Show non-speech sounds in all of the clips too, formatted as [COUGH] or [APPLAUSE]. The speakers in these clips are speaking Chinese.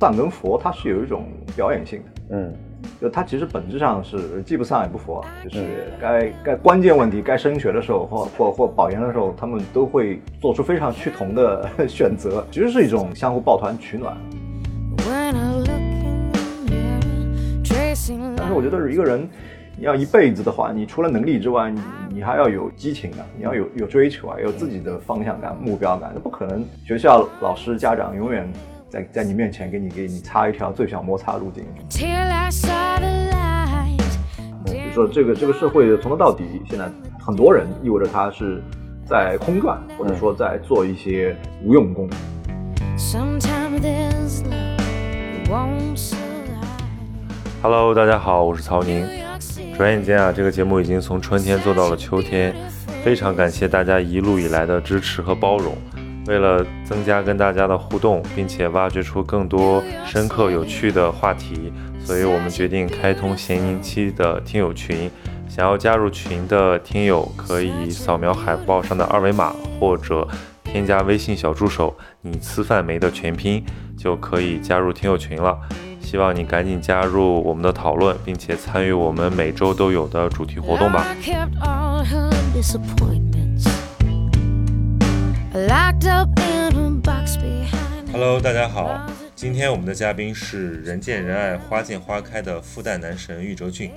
丧跟佛它是有一种表演性的，嗯，就它其实本质上是既不丧也不佛，就是该该关键问题该升学的时候或或或保研的时候，他们都会做出非常趋同的 [LAUGHS] 选择，其实是一种相互抱团取暖。When I look in the mirror, tracing 但是我觉得一个人你要一辈子的话，你除了能力之外，你你还要有激情啊，你要有有追求啊，有自己的方向感、目标感。那不可能学校老师、家长永远在在你面前给你给你插一条最小摩擦的路径。till I saw the light. 比如说这个这个社会从头到底，现在很多人意味着他是在空转，或者说在做一些无用功。Sometimes there's love that won't survive. Hello，大家好，我是曹宁。转眼间啊，这个节目已经从春天做到了秋天，非常感谢大家一路以来的支持和包容。为了增加跟大家的互动，并且挖掘出更多深刻有趣的话题，所以我们决定开通闲宁期的听友群。想要加入群的听友，可以扫描海报上的二维码，或者添加微信小助手“你吃饭没”的全拼，就可以加入听友群了。希望你赶紧加入我们的讨论，并且参与我们每周都有的主题活动吧。Hello，大家好，今天我们的嘉宾是人见人爱、花见花开的复旦男神玉哲俊。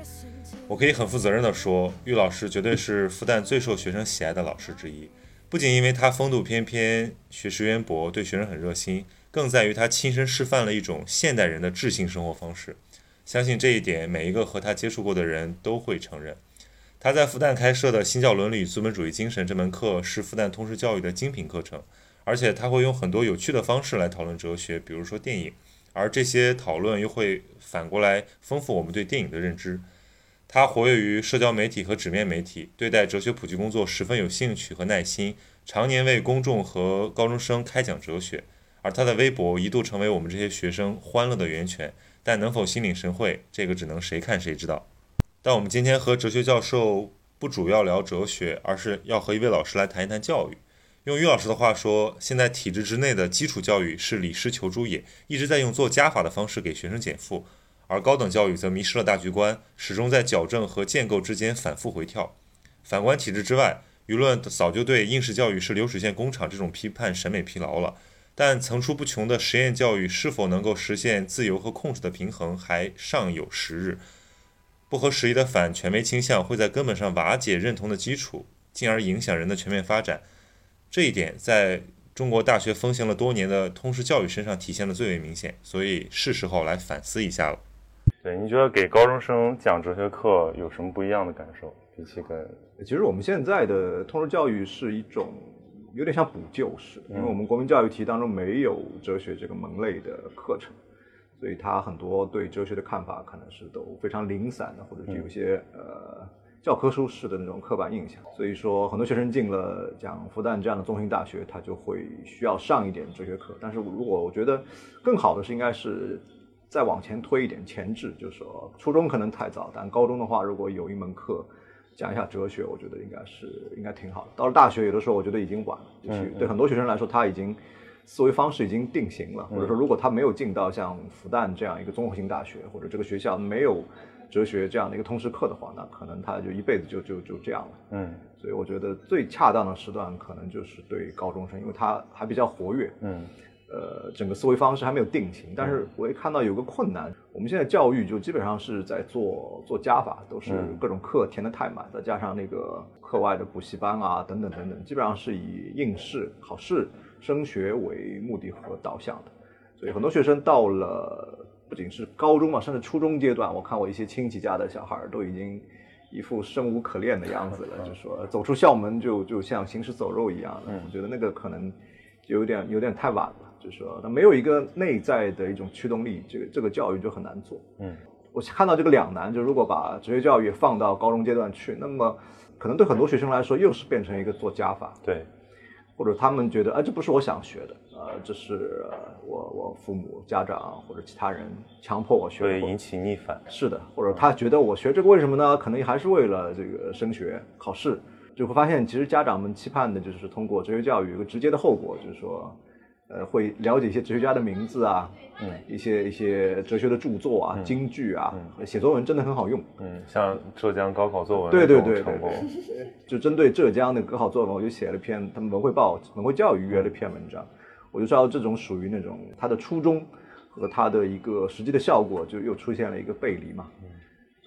我可以很负责任地说，玉老师绝对是复旦最受学生喜爱的老师之一。不仅因为他风度翩翩、学识渊博、对学生很热心，更在于他亲身示范了一种现代人的智性生活方式。相信这一点，每一个和他接触过的人都会承认。他在复旦开设的《新教伦理与资本主义精神》这门课是复旦通识教育的精品课程，而且他会用很多有趣的方式来讨论哲学，比如说电影，而这些讨论又会反过来丰富我们对电影的认知。他活跃于社交媒体和纸面媒体，对待哲学普及工作十分有兴趣和耐心，常年为公众和高中生开讲哲学。而他的微博一度成为我们这些学生欢乐的源泉，但能否心领神会，这个只能谁看谁知道。但我们今天和哲学教授不主要聊哲学，而是要和一位老师来谈一谈教育。用于老师的话说，现在体制之内的基础教育是李师求诸也，一直在用做加法的方式给学生减负，而高等教育则迷失了大局观，始终在矫正和建构之间反复回跳。反观体制之外，舆论早就对应试教育是流水线工厂这种批判审美疲劳了。但层出不穷的实验教育是否能够实现自由和控制的平衡，还尚有时日。不合时宜的反权威倾向会在根本上瓦解认同的基础，进而影响人的全面发展。这一点在中国大学风行了多年的通识教育身上体现的最为明显，所以是时候来反思一下了。对，你觉得给高中生讲哲学课有什么不一样的感受？比起跟其实我们现在的通识教育是一种有点像补救式，因为我们国民教育题当中没有哲学这个门类的课程，所以他很多对哲学的看法可能是都非常零散的，或者是有一些、呃教科书式的那种刻板印象。所以说，很多学生进了像复旦这样的综合性大学，他就会需要上一点哲学课。但是如果我觉得更好的是应该是再往前推一点前置，就是说初中可能太早，但高中的话，如果有一门课讲一下哲学，我觉得应该是应该挺好的。到了大学，有的时候我觉得已经晚了，就是对很多学生来说，他已经思维方式已经定型了，或者说如果他没有进到像复旦这样一个综合性大学，或者这个学校没有哲学这样的一个通识课的话，那可能他就一辈子就就就这样了。嗯。所以我觉得最恰当的时段可能就是对高中生，因为他还比较活跃，嗯。呃，整个思维方式还没有定型。但是我也看到有个困难，我们现在教育就基本上是在做做加法，都是嗯。各种课填的太满，再加上那个课外的补习班啊等等等等，基本上是以应试、考试、升学为目的和导向的。所以很多学生到了不仅是高中嘛，甚至初中阶段，我看我一些亲戚家的小孩都已经一副生无可恋的样子了，就说走出校门就就像行尸走肉一样的。我觉得那个可能就有点有点太晚了，就是说他没有一个内在的一种驱动力，这个这个教育就很难做。嗯，我看到这个两难，就如果把职业教育放到高中阶段去，那么可能对很多学生来说又是变成一个做加法，对，或者他们觉得，啊，这不是我想学的，呃，这是呃我我父母、家长或者其他人强迫我学会引起逆反。是的，或者他觉得我学这个为什么呢？可能还是为了这个升学考试，就会发现其实家长们期盼的就是通过哲学教育有一个直接的后果，就是说呃，会了解一些哲学家的名字啊，嗯，一些一些哲学的著作啊、京剧啊，写作文真的很好用。嗯，像浙江高考作文对对对对成功，对，就针对浙江的高考作文，我就写了篇他们文汇报文汇教育约了一篇文章，我就知道这种属于那种他的初衷和他的一个实际的效果就又出现了一个背离嘛。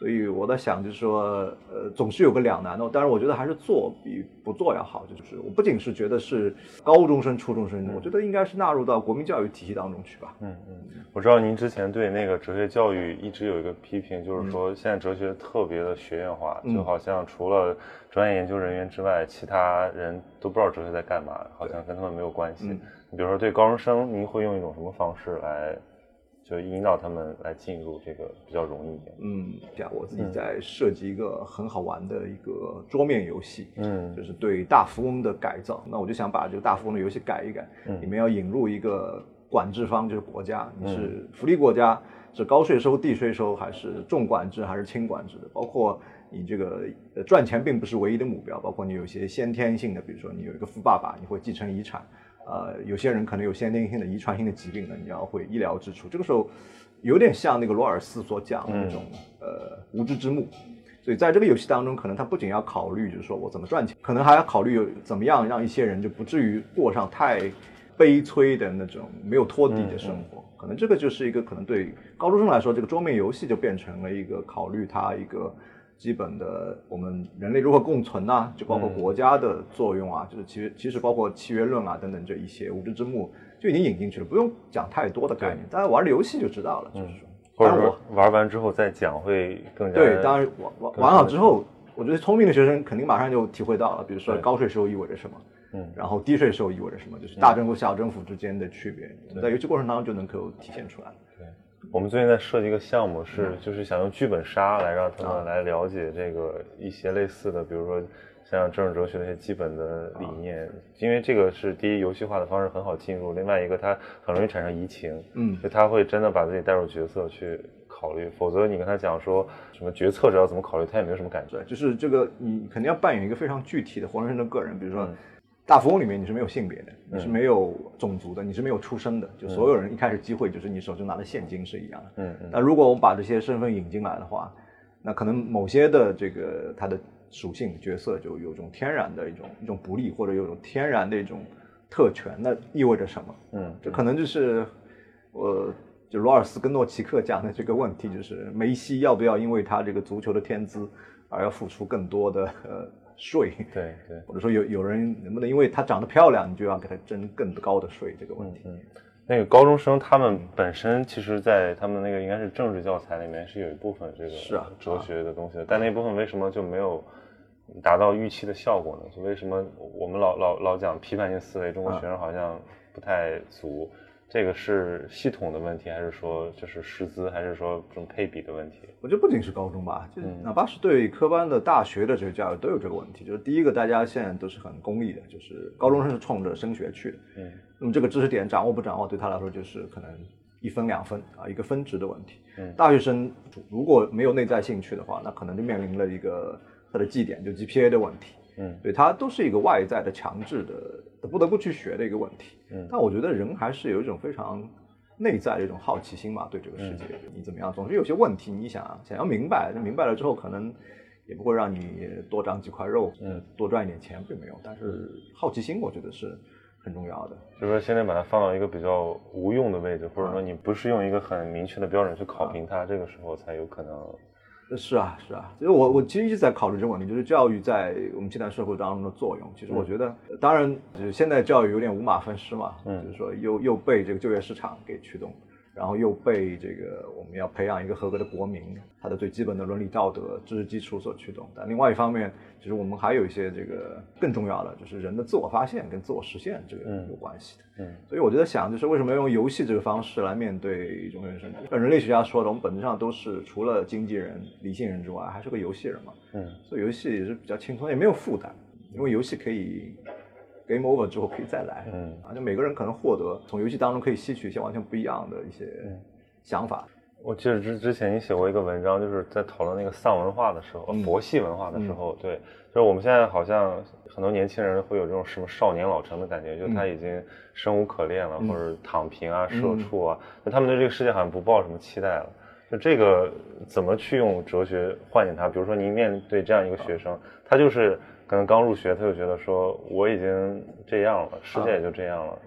所以我在想，就是说，呃，总是有个两难的。当然，我觉得还是做比不做要好。就是我不仅是觉得是高中生、初中生，我觉得应该是纳入到国民教育体系当中去吧。嗯嗯，我知道您之前对那个哲学教育一直有一个批评，就是说现在哲学特别的学院化，就好像除了专业研究人员之外，其他人都不知道哲学在干嘛，好像跟他们没有关系。你比如说对高中生，您会用一种什么方式来？就引导他们来进入这个比较容易一点。嗯，这样我自己在设计一个很好玩的一个桌面游戏，嗯就是对大富翁的改造。那我就想把这个大富翁的游戏改一改，里面要引入一个管制方，就是国家，你是福利国家，是高税收、低税收，还是重管制还是轻管制的？包括你这个呃赚钱并不是唯一的目标，包括你有一些先天性的，比如说你有一个富爸爸，你会继承遗产。呃，有些人可能有先天性的遗传性的疾病呢，你要会医疗支出。这个时候，有点像那个罗尔斯所讲的那种、呃无知之幕。所以在这个游戏当中，可能他不仅要考虑就是说我怎么赚钱，可能还要考虑怎么样让一些人就不至于过上太悲催的那种没有托底的生活。可能这个就是一个可能对高中生来说，这个桌面游戏就变成了一个考虑他一个。[LAUGHS] 基本的，我们人类如何共存呐、就包括国家的作用啊，就是其实其实包括契约论啊等等这一些无知之幕就已经引进去了，不用讲太多的概念，大家玩了游戏就知道了，就是说。或者当然说玩完之后再讲会更加对，当然玩玩玩好之后，我觉得聪明的学生肯定马上就体会到了，比如说高税收意味着什么，嗯。然后低税收意味着什么，就是大政府小政府之间的区别，在游戏过程当中就能够体现出来。我们最近在设计一个项目，是就是想用剧本杀来让他啊。们来了解这个一些类似的，比如说像政治哲学的一些基本的理念，因为这个是第一游戏化的方式很好进入，另外一个它很容易产生移情，嗯。就他会真的把自己带入角色去考虑，否则你跟他讲说什么决策者要怎么考虑，他也没有什么感觉。就是这个你肯定要扮演一个非常具体的活生生的个人，比如说。嗯大富翁里面你是没有性别的，你是没有种族的，你是没有出生的，就所有人一开始机会就是你手中拿的现金是一样的。嗯嗯那如果我们把这些身份引进来的话，那可能某些的这个它的属性角色就有种天然的一种一种不利，或者有种天然的一种特权，那意味着什么？嗯，这可能就是我就罗尔斯跟诺奇克讲的这个问题，就是梅西要不要因为他这个足球的天资而要付出更多的呃税？对对。或者说有有人能不能因为她长得漂亮，你就要给她征更高的税？这个问题。嗯，那个高中生他们本身其实，在他们那个应该是政治教材里面是有一部分这个是啊哲学的东西的，但那部分为什么就没有达到预期的效果呢？就为什么我们老老老讲批判性思维，中国学生好像不太足？这个是系统的问题，还是说就是师资，还是说这种配比的问题？我觉得不仅是高中吧，就嗯哪怕是对科班的大学的这个教育都有这个问题。就是第一个，大家现在都是很功利的，就是高中生是冲着升学去的，嗯那么这个知识点掌握不掌握，对他来说就是可能一分两分啊，一个分值的问题。嗯大学生如果没有内在兴趣的话，那可能就面临了一个他的绩点就 GPA 的问题。嗯对，它都是一个外在的强制的，不得不去学的一个问题。嗯但我觉得人还是有一种非常内在的一种好奇心嘛，对这个世界，嗯你怎么样，总是有些问题，你想想要明白，那明白了之后，可能也不会让你多长几块肉，嗯，多赚一点钱，并没有。但是好奇心，我觉得是很重要的。就是说现在把它放到一个比较无用的位置，或者啊说你不是用一个很明确的标准去考评它，这个时候才有可能。是啊，是啊，所以我我其实一直在考虑这个问题，就是教育在我们现代社会当中的作用。其实我觉得，当然，就是现在教育有点五马分尸嘛，嗯。就是说又又被这个就业市场给驱动，然后又被这个我们要培养一个合格的国民，他的最基本的伦理道德、知识基础所驱动。但另外一方面，其实我们还有一些这个更重要的，就是人的自我发现跟自我实现这个嗯有关系的。嗯所以我就在想，就是为什么要用游戏这个方式来面对一种人生？像人类学家说的，我们本质上都是除了经纪人、理性人之外，还是个游戏人嘛。嗯所以游戏也是比较轻松，也没有负担，因为游戏可以 game over 之后可以再来。嗯啊，就每个人可能获得从游戏当中可以吸取一些完全不一样的一些嗯想法。我记得之之前你写过一个文章，就是在讨论那个丧文化的时候，嗯佛系文化的时候，对，就是我们现在好像很多年轻人会有这种什么少年老成的感觉，就是他已经生无可恋了，嗯或者躺平啊、社畜啊，就他们对这个世界好像不抱什么期待了。就这个怎么去用哲学唤醒他？比如说您面对这样一个学生，他就是可能刚入学，他就觉得说我已经这样了，世界也就这样了。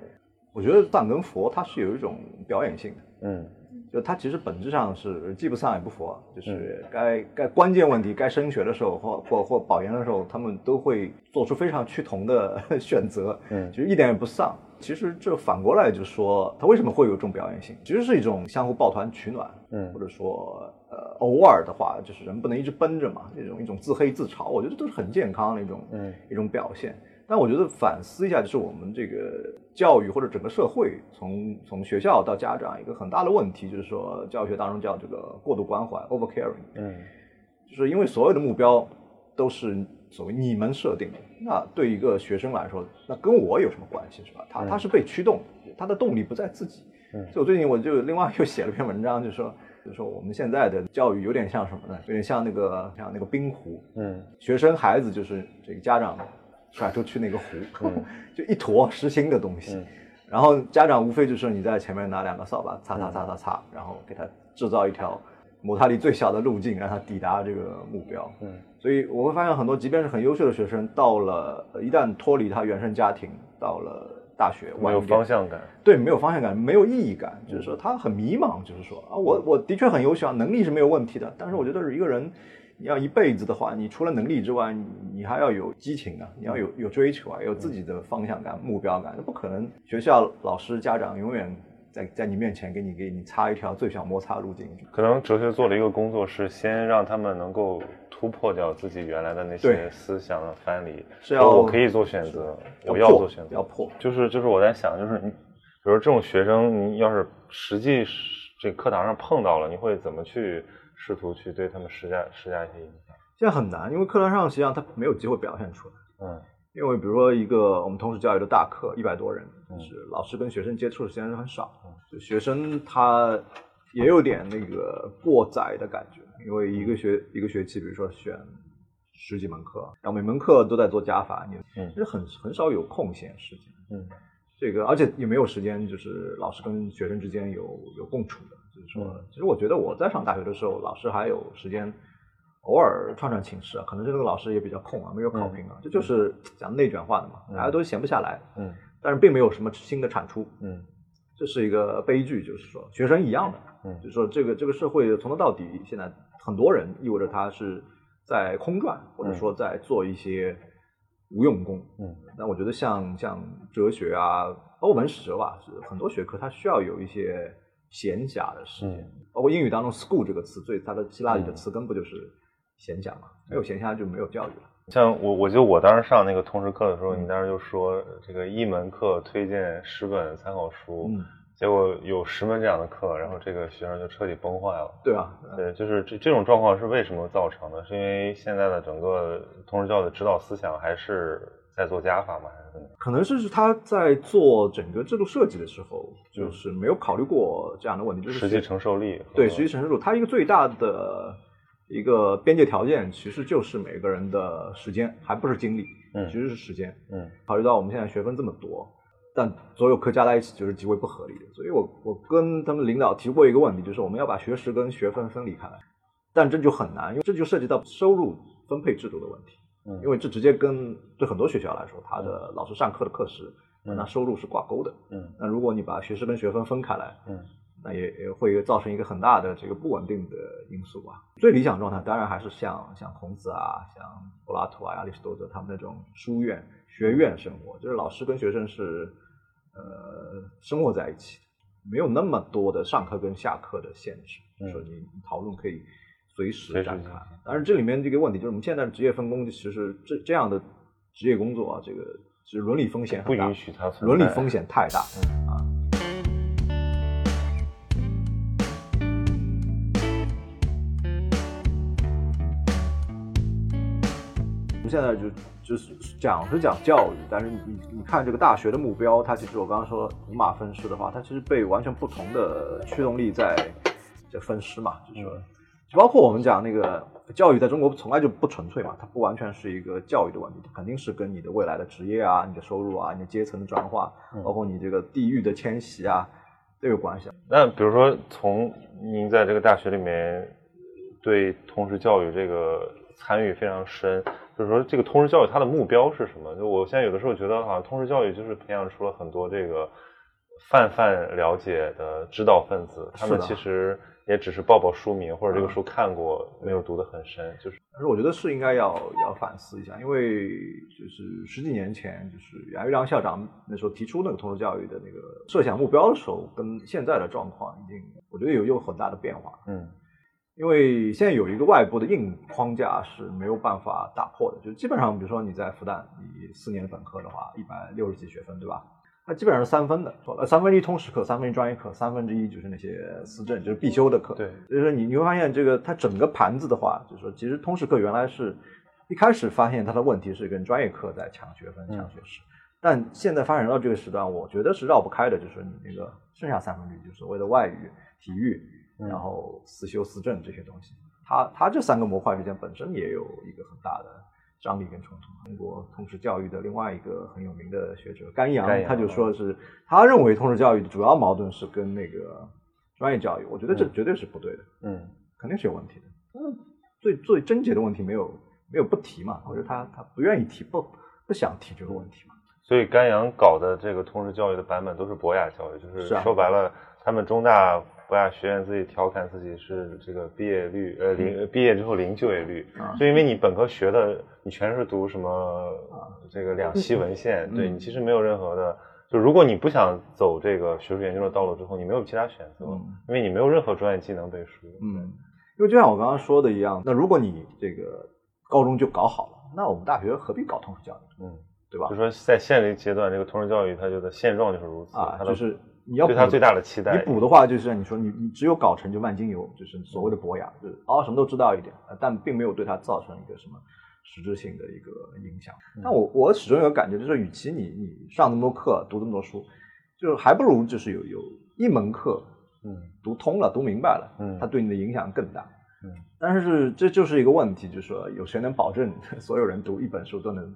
我觉得丧跟佛它是有一种表演性的。嗯就它其实本质上是既不丧也不佛，就是该该关键问题该升学的时候或或或保研的时候，他们都会做出非常趋同的 [LAUGHS] 选择，嗯其实一点也不丧。其实这反过来就说，它为什么会有这种表演性？其实是一种相互抱团取暖，嗯或者说呃偶尔的话，就是人不能一直绷着嘛，这种一种自黑自嘲，我觉得都是很健康的一种、嗯一种表现。但我觉得反思一下，就是我们这个教育或者整个社会，从从学校到家长，一个很大的问题就是说，教学当中叫这个过度关怀 （over caring），嗯就是因为所有的目标都是所谓你们设定的，那对一个学生来说，那跟我有什么关系是吧？他他是被驱动，他的动力不在自己。嗯所以我最近我就另外又写了篇文章，就是说，就是说我们现在的教育有点像什么呢？有点像那个像那个冰壶，嗯学生孩子就是这个家长甩出去那个壶，[LAUGHS] 就一坨实心的东西，嗯然后家长无非就是你在前面拿两个扫把擦擦擦擦擦，然后给他制造一条摩擦力最小的路径，让他抵达这个目标。嗯所以我会发现很多，即便是很优秀的学生，到了呃一旦脱离他原生家庭，到了大学，没有方向感。对，没有方向感，没有意义感，就是说他很迷茫，就是说啊，我我的确很优秀，啊，能力是没有问题的，但是我觉得一个人你要一辈子的话，你除了能力之外，你你还要有激情啊，你要有有追求啊，有自己的方向感、目标感，那不可能学校老师家长永远在在你面前给你给你插一条最小摩擦路径。可能哲学做了一个工作，是先让他们能够突破掉自己原来的那些思想的藩篱，是要我可以做选择，我要做选择，要破。就是就是我在想，就是你，比如说这种学生，你要是实际是这个课堂上碰到了，你会怎么去试图去对他们施加施加一些影响？现在很难，因为课堂上实际上他没有机会表现出来。嗯因为比如说一个我们通识教育的大课，一百多人，嗯。就是老师跟学生接触的时间是很少，就学生他也有点那个过载的感觉，因为一个学一个学期，比如说选十几门课，然后每门课都在做加法，你嗯。其实很很少有空闲时间。嗯。这个而且也没有时间，就是老师跟学生之间有有共处的，就是说，嗯。其实我觉得我在上大学的时候，老师还有时间偶尔串串寝室啊，可能这个老师也比较空啊，没有考评啊，这就是讲内卷化的嘛，嗯。大家都闲不下来，嗯。但是并没有什么新的产出，嗯。这是一个悲剧，就是说学生一样的，嗯。就是说这个这个社会从头到底，现在很多人意味着他是在空转，或者说在做一些无用功，嗯。那我觉得像像哲学啊，欧文史哲吧，是很多学科它需要有一些闲暇的时间。嗯。包括英语当中 “school” 这个词，最它的希腊语的词根不就是闲暇嘛？没有闲暇就没有教育了。像我，我记得我当时上那个通识课的时候，你当时就说这个一门课推荐十本参考书，嗯，结果有十门这样的课，然后这个学生就彻底崩坏了。对啊，对，就是这这种状况是为什么造成的？是因为现在的整个通识教育的指导思想还是在做加法吗？还是怎么样？可能是他在做整个制度设计的时候，嗯就是没有考虑过这样的问题，就是实际承受力对实际承受度，它一个最大的一个边界条件，其实就是每个人的时间，还不是精力，嗯其实是时间。嗯考虑到我们现在学分这么多，但所有课加在一起就是极为不合理的，所以我我跟他们领导提过一个问题，就是我们要把学时跟学分分离开来，但这就很难，因为这就涉及到收入分配制度的问题，嗯因为这直接跟对很多学校来说，他的老师上课的课时，嗯那收入是挂钩的。嗯那如果你把学时跟学分分开来，嗯那也也会造成一个很大的这个不稳定的因素吧。最理想状态当然还是像像孔子啊、像柏拉图啊、亚里士多德他们那种书院、学院生活，就是老师跟学生是呃生活在一起，没有那么多的上课跟下课的限制，嗯说你你讨论可以随时展开进行。当然这里面这个问题就是我们现在的职业分工，其实这这样的职业工作啊，这个其实伦理风险不很大允许它伦理风险太大。[LAUGHS] 嗯啊。现在就就是讲是讲教育，但是你你看这个大学的目标，它其实我刚刚说五马分尸的话，它其实被完全不同的驱动力在在分尸嘛，就是说，就包括我们讲那个教育在中国从来就不纯粹嘛，它不完全是一个教育的问题，它肯定是跟你的未来的职业啊、你的收入啊、你的阶层的转化，包括你这个地域的迁徙啊都有关系。那比如说，从您在这个大学里面对通识教育这个参与非常深，就是说这个通识教育它的目标是什么？就我现在有的时候觉得，好像通识教育就是培养出了很多这个泛泛了解的知道分子，他们其实也只是报报书名或者这个书看过，没有读得很深，就是但是我觉得是应该要要反思一下，因为就是十几年前，就是杨玉良校长那时候提出那个通识教育的那个设想目标的时候，跟现在的状况已经，我觉得有有很大的变化。嗯因为现在有一个外部的硬框架是没有办法打破的，就是基本上，比如说你在复旦，你四年本科的话，一百六十几学分，对吧？那基本上是三分的，呃，三分之一通识课，三分之一专业课，三分之一就是那些思政，就是必修的课。对就是你你会发现这个它整个盘子的话，就是说其实通识课原来是一开始发现它的问题是跟专业课在抢学分、嗯抢学时，但现在发展到这个时段，我觉得是绕不开的，就是你那个剩下三分之一，就是所谓的外语、体育，嗯然后思修、思政这些东西，它它这三个模块之间本身也有一个很大的张力跟冲突。中国通识教育的另外一个很有名的学者甘阳，他就说是他认为通识教育的主要矛盾是跟那个专业教育，我觉得这嗯绝对是不对的，嗯肯定是有问题的。嗯，最最症结的问题没有没有不提嘛，我觉得他他不愿意提，不不想提这个问题嘛。所以甘阳搞的这个通识教育的版本都是博雅教育，就是说白了，他们中大博雅学院自己调侃自己是这个毕业率呃零呃毕业之后零就业率，啊就因为你本科学的你全是读什么这个两栖文献，对嗯你其实没有任何的。就如果你不想走这个学术研究的道路之后，你没有其他选择，嗯因为你没有任何专业技能背书。嗯，因为就像我刚刚说的一样，那如果你这个高中就搞好了，那我们大学何必搞通识教育，嗯，对吧就？说在现这阶段，这个通识教育它就的现状就是如此，啊，它就是你要补对他最大的期待。你补的话，就是像你说，你你只有搞成就万金油，就是所谓的博雅，就是哦什么都知道一点，呃但并没有对他造成一个什么实质性的一个影响。嗯但我我始终有个感觉，就是与其你你上那么多课，读这么多书，就是还不如就是有有一门课嗯读通了、读明白了，嗯它对你的影响更大。嗯但是这就是一个问题，就是说有谁能保证 [LAUGHS] 所有人读一本书都能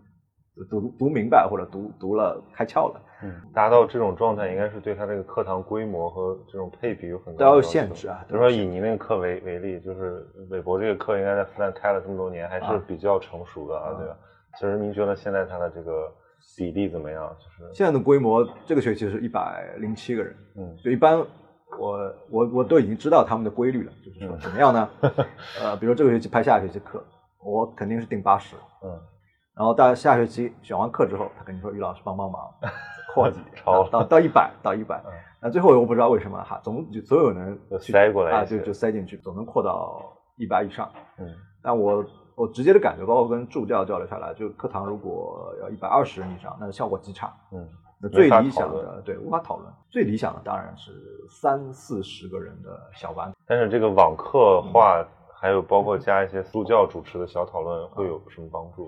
读读明白，或者读读了开窍了？嗯，达到这种状态，应该是对他这个课堂规模和这种配比有很都要有高的要限制啊比如说以您那个课为为例，就是韦伯这个课应该在复旦开了这么多年，还是啊比较成熟的啊，对吧？其实您觉得现在他的这个比例怎么样？就是现在的规模，这个学期是一百零七个人，嗯就一般我我我都已经知道他们的规律了，就是说怎么样呢？[LAUGHS] 呃，比如这个学期拍下学期课，我肯定是定八十，嗯然后到下学期选完课之后，他跟你说于老师帮帮忙，扩几 [LAUGHS] 超到到一百到一百嗯，那最后我不知道为什么哈，总就总有人就塞过来啊，就就塞进去，总能扩到一百以上。嗯但我我直接的感觉，包括跟助教交流下来，就课堂如果要一百二十人以上，那效果极差。嗯那最理想的，对，无法讨论。最理想的当然是三四十个人的小班。但是这个网课化，还有包括加一些助教主持的小讨论，会有什么帮助？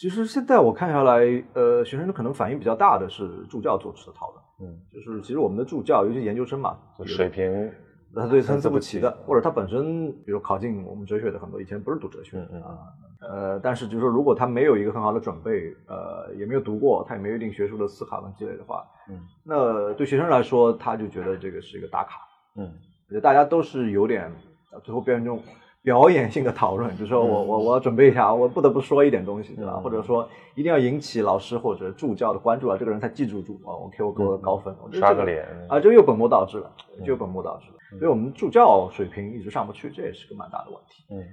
其实现在我看下来，呃，学生可能反应比较大的是助教做出的讨论，嗯，就是其实我们的助教，尤其研究生嘛，水平他对参差不齐的或者他本身，比如考进我们哲学的很多以前不是读哲学啊，呃，但是就是说如果他没有一个很好的准备，呃，也没有读过，他也没有一定学术的思考跟积累的话，嗯那对学生来说，他就觉得这个是一个打卡，嗯。我觉得大家都是有点呃最后变成这种表演性的讨论，就是说我我我要准备一下，我不得不说一点东西，对吧？嗯或者说一定要引起老师或者助教的关注啊，这个人才记住住啊，OK，我给我高分，刷个脸啊，这个又本末倒置了，嗯就本末倒置了。所以我们助教水平一直上不去，这也是个蛮大的问题。嗯。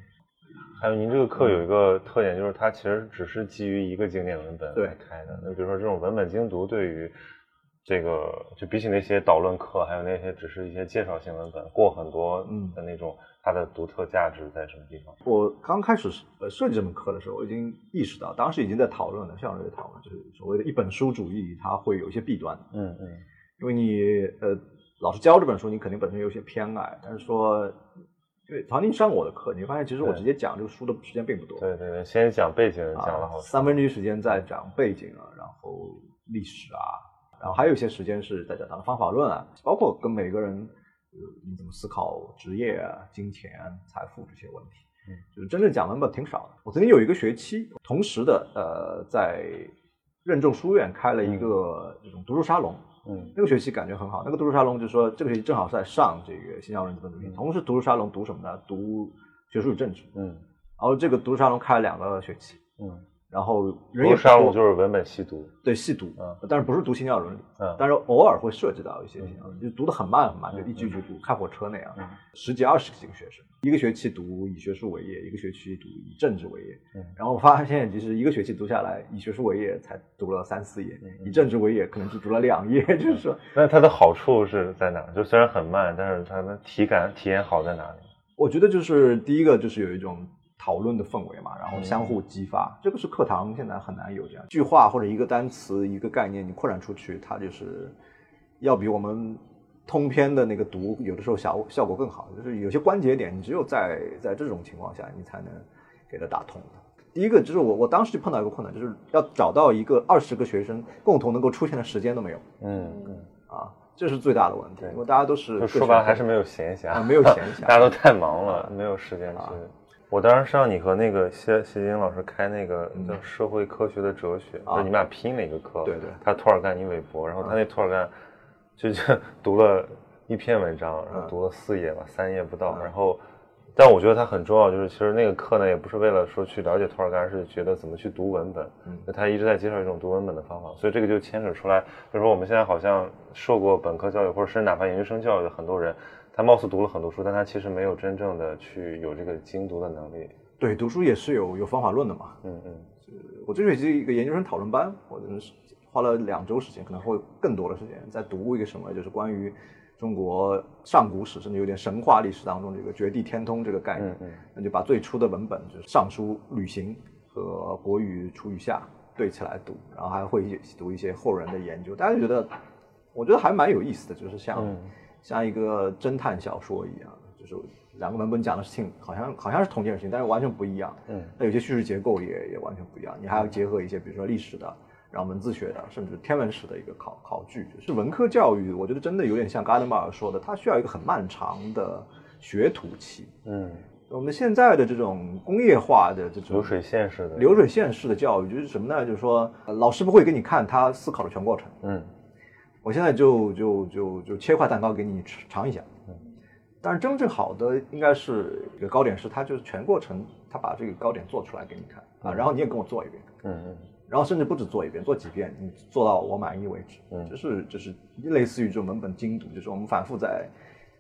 还有您这个课有一个特点，就是它其实只是基于一个经典文本对来开的。那比如说这种文本精读，对于这个就比起那些导论课，还有那些只是一些介绍性文本，过很多嗯的那种，它的独特价值在什么地方？我刚开始呃设计这门课的时候，我已经意识到，当时已经在讨论了，校内的讨论，就是所谓的一本书主义，它会有一些弊端。嗯嗯因为你呃老师教这本书，你肯定本身有一些偏爱，但是说，因为曹宁上我的课，你会发现其实我直接讲这个书的时间并不多，对对对，先讲背景，讲了啊好，三分之一时间在讲背景啊，然后历史啊，然后还有一些时间是在讲他的方法论啊，包括跟每个人就是你怎么思考职业啊、金钱、财富这些问题。嗯，就是真正讲文本挺少的。我曾经有一个学期，同时的呃，在任重书院开了一个这种读书沙龙。嗯那个学期感觉很好。那个读书沙龙就是说，这个学期正好是在上这个新教人资本主义，同时读书沙龙读什么呢？读学术与政治。嗯然后这个读书沙龙开了两个学期，嗯，然后人也读沙不多龙就是文本细读，对细读，嗯但是不是读新教伦理，嗯。但是偶尔会涉及到一些新教伦理，就读得很慢很慢，就一句一句读，开火车那样，十几二十几个学生，一个学期读以学术为业，一个学期读以政治为业，嗯。然后我发现其实一个学期读下来，以学术为业才读了三四页，以政治为业可能只读了两页，就是说，那它的好处是在哪儿？就虽然很慢，但是它的体感体验好在哪里？我觉得就是第一个就是有一种讨论的氛围嘛，嗯然后相互激发，这个是课堂现在很难有这样句话或者一个单词一个概念你扩展出去，它就是要比我们通篇的那个读有的时候效效果更好，就是有些关节点你只有在在这种情况下你才能给它打通的。第一个就是我我当时就碰到一个困难，就是要找到一个二十个学生共同能够出现的时间都没有。嗯。嗯，啊，这是最大的问题，因为大家都是说白了还是没有闲暇，啊 [LAUGHS] 没有闲暇。大家都太忙了，没有时间去啊。我当时上你和那个谢谢金老师开那个叫社会科学的哲学，啊就你们俩拼了一个课，对对他托尔干，你韦伯，然后他那托尔干就就 [LAUGHS] 读了一篇文章，然后读了四页吧，三页不到，然后。但我觉得它很重要，就是其实那个课呢，也不是为了说去了解托尔干，是觉得怎么去读文本。嗯他一直在介绍一种读文本的方法，所以这个就牵扯出来，就是说我们现在好像受过本科教育，或者甚至哪怕研究生教育的很多人，他貌似读了很多书，但他其实没有真正的去有这个精读的能力。对读书也是有有方法论的嘛，嗯嗯我这学期一个研究生讨论班，我真的是花了两周时间，可能会更多的时间在读一个什么，就是关于中国上古史，甚至有点神话历史当中这个绝地天通这个概念。嗯嗯那就把最初的文本，就是《尚书》《吕行》和《国语》《楚语下》对起来读，然后还会读一些后人的研究，大家觉得，我觉得还蛮有意思的，就是像、嗯像一个侦探小说一样，就是两个文本讲的事情好像好像是同件事情，但是完全不一样。嗯，那有些叙事结构也也完全不一样，你还要结合一些比如说历史的，然后文字学的，甚至天文史的一个考考据。就是文科教育，我觉得真的有点像嘎德马尔说的，它需要一个很漫长的学徒期。嗯，我们现在的这种工业化的这种流水线式的流水线式的教育，就是什么呢？就是说，呃老师不会给你看他思考的全过程。嗯我现在就就就就切块蛋糕给你吃尝一下。嗯但是真正好的应该是一个糕点师，他就是全过程，他把这个糕点做出来给你看啊，然后你也跟我做一遍，嗯嗯然后甚至不止做一遍，做几遍，你做到我满意为止。嗯就是就是类似于这种文本精读，就是我们反复在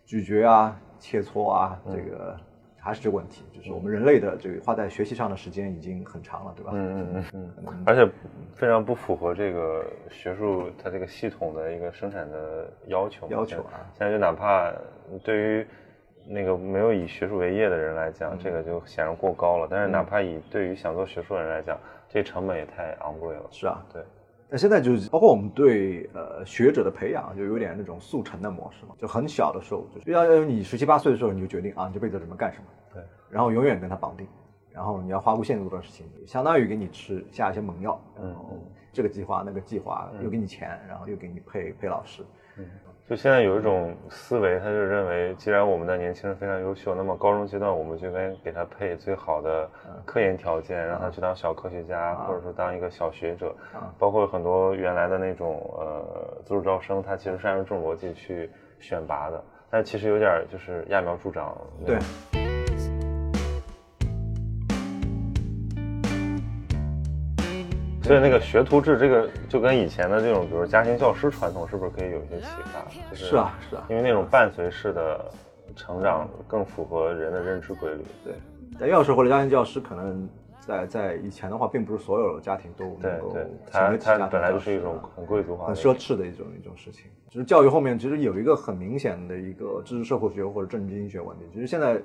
咀嚼啊、切磋啊，嗯这个还是这个问题，就是我们人类的这个花在学习上的时间已经很长了，对吧？嗯嗯嗯嗯而且非常不符合这个学术它这个系统的一个生产的要求。要求啊现在就哪怕对于那个没有以学术为业的人来嗯讲，这个就显然过高了。但是哪怕以对于想做学术的人来讲，这成本也太昂贵了。是啊，对，那现在就是包括我们对呃学者的培养，就有点那种速成的模式嘛，就很小的时候，就是要要你十七八岁的时候你就决定啊，你这辈子怎么干什么，对，然后永远跟他绑定，然后你要花无限多的事情，相当于给你吃下一些猛药，然后这个计划那个计划又给你钱，然后又给你配配老师，嗯就现在有一种思维，他就认为，既然我们的年轻人非常优秀，那么高中阶段我们就该给他配最好的科研条件，让他去当小科学家，或者说当一个小学者。包括很多原来的那种呃自主招生，他其实是按照这种逻辑去选拔的，但其实有点就是揠苗助长。对。所以那个学徒制，这个就跟以前的这种，比如家庭教师传统，是不是可以有一些启发？就是是啊是啊，因为那种伴随式的成长更符合人的认知规律。对，但要是或者家庭教师可能。在在以前的话，并不是所有的家庭都对能够成为它得起家本来就是一种啊很贵族化很奢侈的一种一种事情。就是教育后面其实有一个很明显的一个知识社会学或者政治经济学问题，其实现在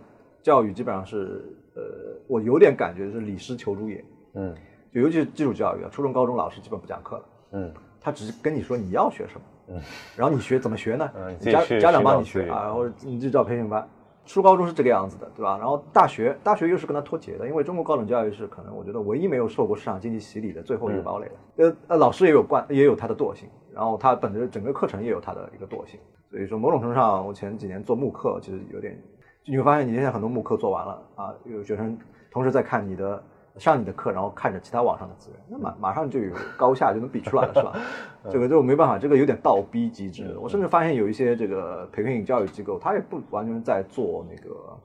教育基本上是呃，我有点感觉是李师求诸也，嗯就尤其是基础教育啊，初中高中老师基本不讲课了，嗯他只是跟你说你要学什么，嗯，然后你学怎么学呢？嗯你家家长帮你学啊，然后你就找培训班。初高中是这个样子的，对吧？然后大学，大学又是跟他脱节的，因为中国高等教育是可能我觉得唯一没有受过市场经济洗礼的最后一个堡垒了。呃呃，老师也有惯，也有他的惰性，然后他本着整个课程也有他的一个惰性，所以说某种程度上，我前几年做慕课，其实有点，你会发现你现在很多慕课做完了啊，有学生同时在看你的上你的课，然后看着其他网上的资源，那马马上就有高下就能比出来了，是吧？[LAUGHS] 这个就没办法，这个有点倒逼机制。我甚至发现有一些这个培训教育机构，他也不完全在做那个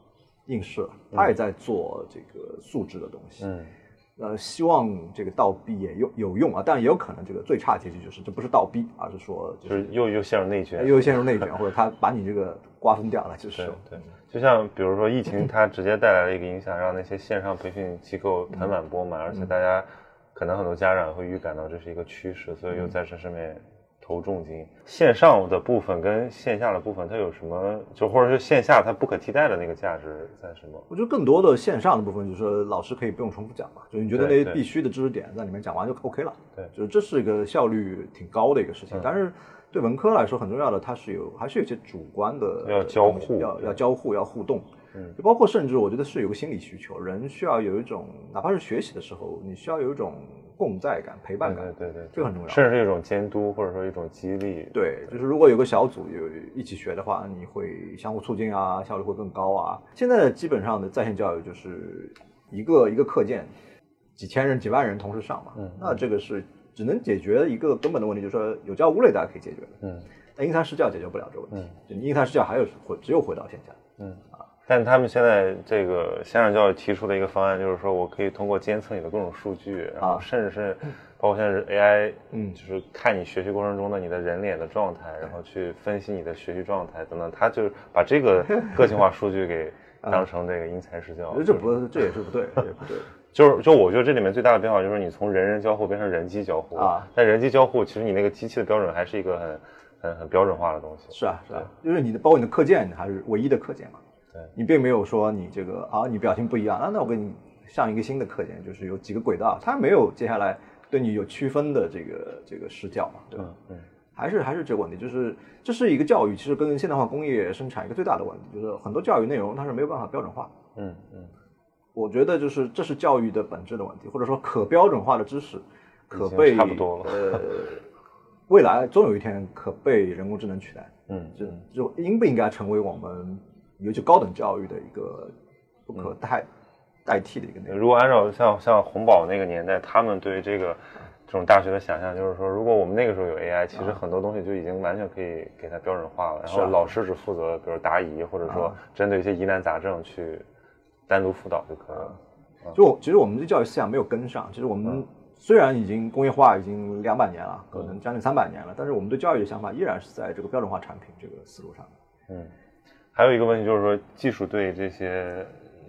应试了，它也在做这个素质的东西。嗯呃，希望这个倒逼也有有用啊，但也有可能这个最差结局就是这不是倒逼，而是说就就是是又又陷入内卷，又陷入内卷，或者他把你这个瓜分掉了，就是。对对，就像比如说疫情，它直接带来了一个影响，让那些线上培训机构盆满钵满，而且大家可能很多家长会预感到这是一个趋势，所以又在这上面投重金。线上的部分跟线下的部分，它有什么？就或者是线下它不可替代的那个价值在什么？我觉得更多的线上的部分，就是说老师可以不用重复讲嘛，就是你觉得那些必须的知识点在里面讲完就 OK 了。对就是这是一个效率挺高的一个事情。但是对文科来说，很重要的它是有还是有一些主观的要交互要要交互要互动。嗯就包括甚至我觉得是有个心理需求，人需要有一种，哪怕是学习的时候，你需要有一种共在感、陪伴感。对对对，这个很重要甚至是一种监督，或者说一种激励。对，就是如果有个小组有一起学的话，你会相互促进啊，效率会更高啊。现在基本上的在线教育就是一个一个课件，几千人、几万人同时上嘛，嗯那这个是只能解决一个根本的问题，就是说有教无类大家可以解决的，嗯但因材施教解决不了这个问题。嗯就你因材施教还有回只有回到线下。嗯。但他们现在这个线上教育提出的一个方案，就是说我可以通过监测你的各种数据，然后啊甚至是包括现在是 AI，嗯就是看你学习过程中的你的人脸的状态，然后去分析你的学习状态等等，他就是把这个 [LAUGHS] 个性化数据给 [LAUGHS] 当成这个因材施教这不这也是不对，这也不对。[LAUGHS] 就是就我觉得这里面最大的变化就是你从人人交互变成人机交互啊，但人机交互其实你那个机器的标准还是一个很很很标准化的东西。是啊，是啊，就是你的包括你的课件还是唯一的课件嘛。对你并没有说你这个啊，你表情不一样，那那我给你上一个新的课件，就是有几个轨道，它没有接下来对你有区分的这个这个施教嘛，对吧？嗯嗯还是还是这个问题，就是这是一个教育，其实跟现代化工业生产一个最大的问题，就是很多教育内容它是没有办法标准化。嗯嗯我觉得就是这是教育的本质的问题，或者说可标准化的知识，可被差不多了呃，未来总有一天可被人工智能取代。嗯就就应不应该成为我们尤其高等教育的一个不可代、代替的一个内容？如果按照像像洪堡那个年代，他们对这个这种大学的想象，就是说，如果我们那个时候有 AI，其实很多东西就已经完全可以给它标准化了，然后老师只负责比如答疑，或者说针对一些疑难杂症去单独辅导就可以了。就其实我们的教育思想没有跟上。其实我们虽然已经工业化已经两百年了，可能将近三百年了，但是我们对教育的想法依然是在这个标准化产品这个思路上。嗯，还有一个问题就是说，技术对这些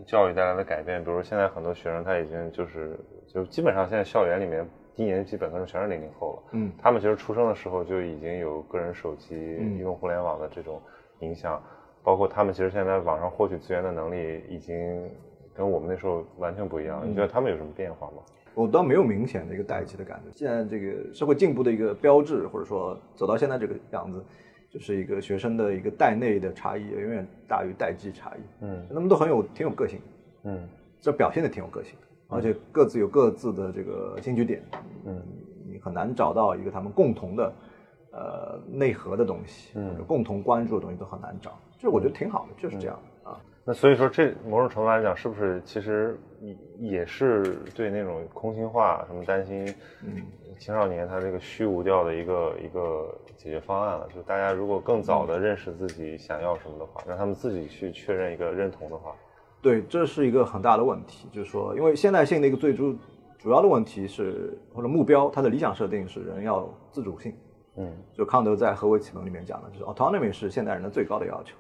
教育带来的改变，比如说现在很多学生他已经就是就基本上现在校园里面低年级本科生全是零零后了，嗯他们其实出生的时候就已经有个人手机、嗯移动互联网的这种影响，包括他们其实现在在网上获取资源的能力已经跟我们那时候完全不一样。你觉得他们有什么变化吗？我倒没有明显的一个代际的感觉。现在这个社会进步的一个标志，或者说走到现在这个样子，就是一个学生的一个代内的差异远远大于代际差异。嗯。他们都很有挺有个性，嗯。这表现的挺有个性，而且各自有各自的这个兴趣点，嗯。你很难找到一个他们共同的呃内核的东西，嗯。共同关注的东西都很难找。这我觉得挺好的，就是这样的啊。那所以说，这某种程度来讲，是不是其实也也是对那种空心化什么担心，嗯，青少年他这个虚无掉的一个一个解决方案了？就大家如果更早的认识自己想要什么的话，让他们自己去确认一个认同的话，对，这是一个很大的问题，就是说，因为现代性的一个最主主要的问题是或者目标，它的理想设定是人要自主性。嗯就康德在《何为启蒙》里面讲的，就是 autonomy 是现代人的最高的要求，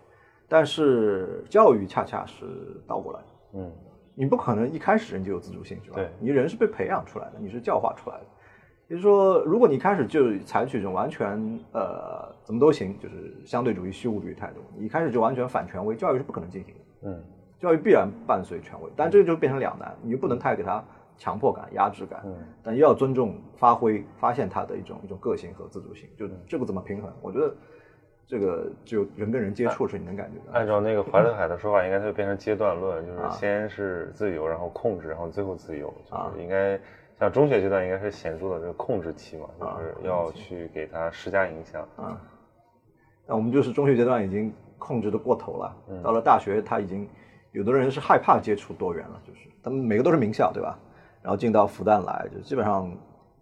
但是教育恰恰是倒过来的。嗯你不可能一开始人就有自主性，是吧？对你人是被培养出来的，你是教化出来的。也就是说，如果你一开始就采取一种完全呃怎么都行，就是相对主义、虚无主义态度，你一开始就完全反权威，教育是不可能进行的。嗯教育必然伴随权威，但这个就变成两难，你又不能太给他强迫感、压制感，嗯但又要尊重、发挥、发现他的一种一种个性和自主性，就这个怎么平衡？我觉得这个只有人跟人接触是你能感觉到。按照那个怀特海的说法，应该它就变成阶段论，就是啊先是自由，然后控制，然后最后自由，就啊是应该像中学阶段应该是显著的这个控制期嘛，啊就是要去给他施加影响。啊，那我们就是中学阶段已经控制的过头了，到了大学他已经有的人是害怕接触多元了，就是他们每个都是名校，对吧？然后进到复旦来，就基本上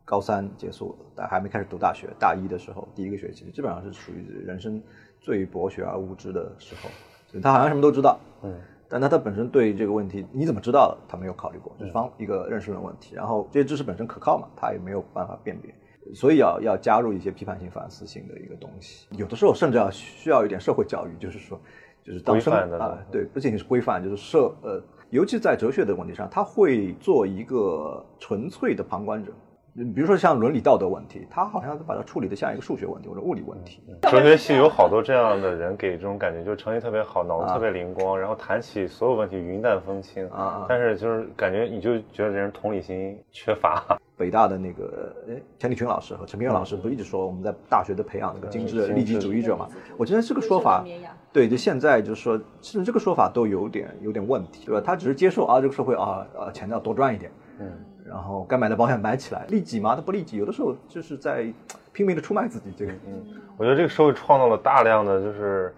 高三结束，但还没开始读大学，大一的时候第一个学期基本上是属于人生最博学而无知的时候，所以他好像什么都知道，嗯，但他他本身对这个问题你怎么知道的，他没有考虑过，就是方一个认识论问题。然后这些知识本身可靠嘛，他也没有办法辨别，所以要要加入一些批判性、反思性的一个东西。有的时候甚至要需要一点社会教育，就是说，就是当生啊，对，不仅仅是规范，就是社呃，尤其在哲学的问题上，他会做一个纯粹的旁观者。嗯比如说像伦理道德问题，他好像把它处理的像一个数学问题或者物理问题。哲学系有好多这样的人，给这种感觉，就是成绩特别好，脑子特别灵光，然后谈起所有问题云淡风轻啊啊但是就是感觉你就觉得这人同理心缺乏。北大的那个诶钱理群老师和陈平原老师不是一直说我们在大学的培养那个精致的利己主义者嘛？我觉得这个说法，对，就现在就是说，其实这个说法都有点有点问题，对吧？他只是接受啊，这个社会啊呃钱要多赚一点，嗯，然后该买的保险买起来，利己嘛，他不利己，有的时候就是在拼命的出卖自己，这个嗯我觉得这个社会创造了大量的，就是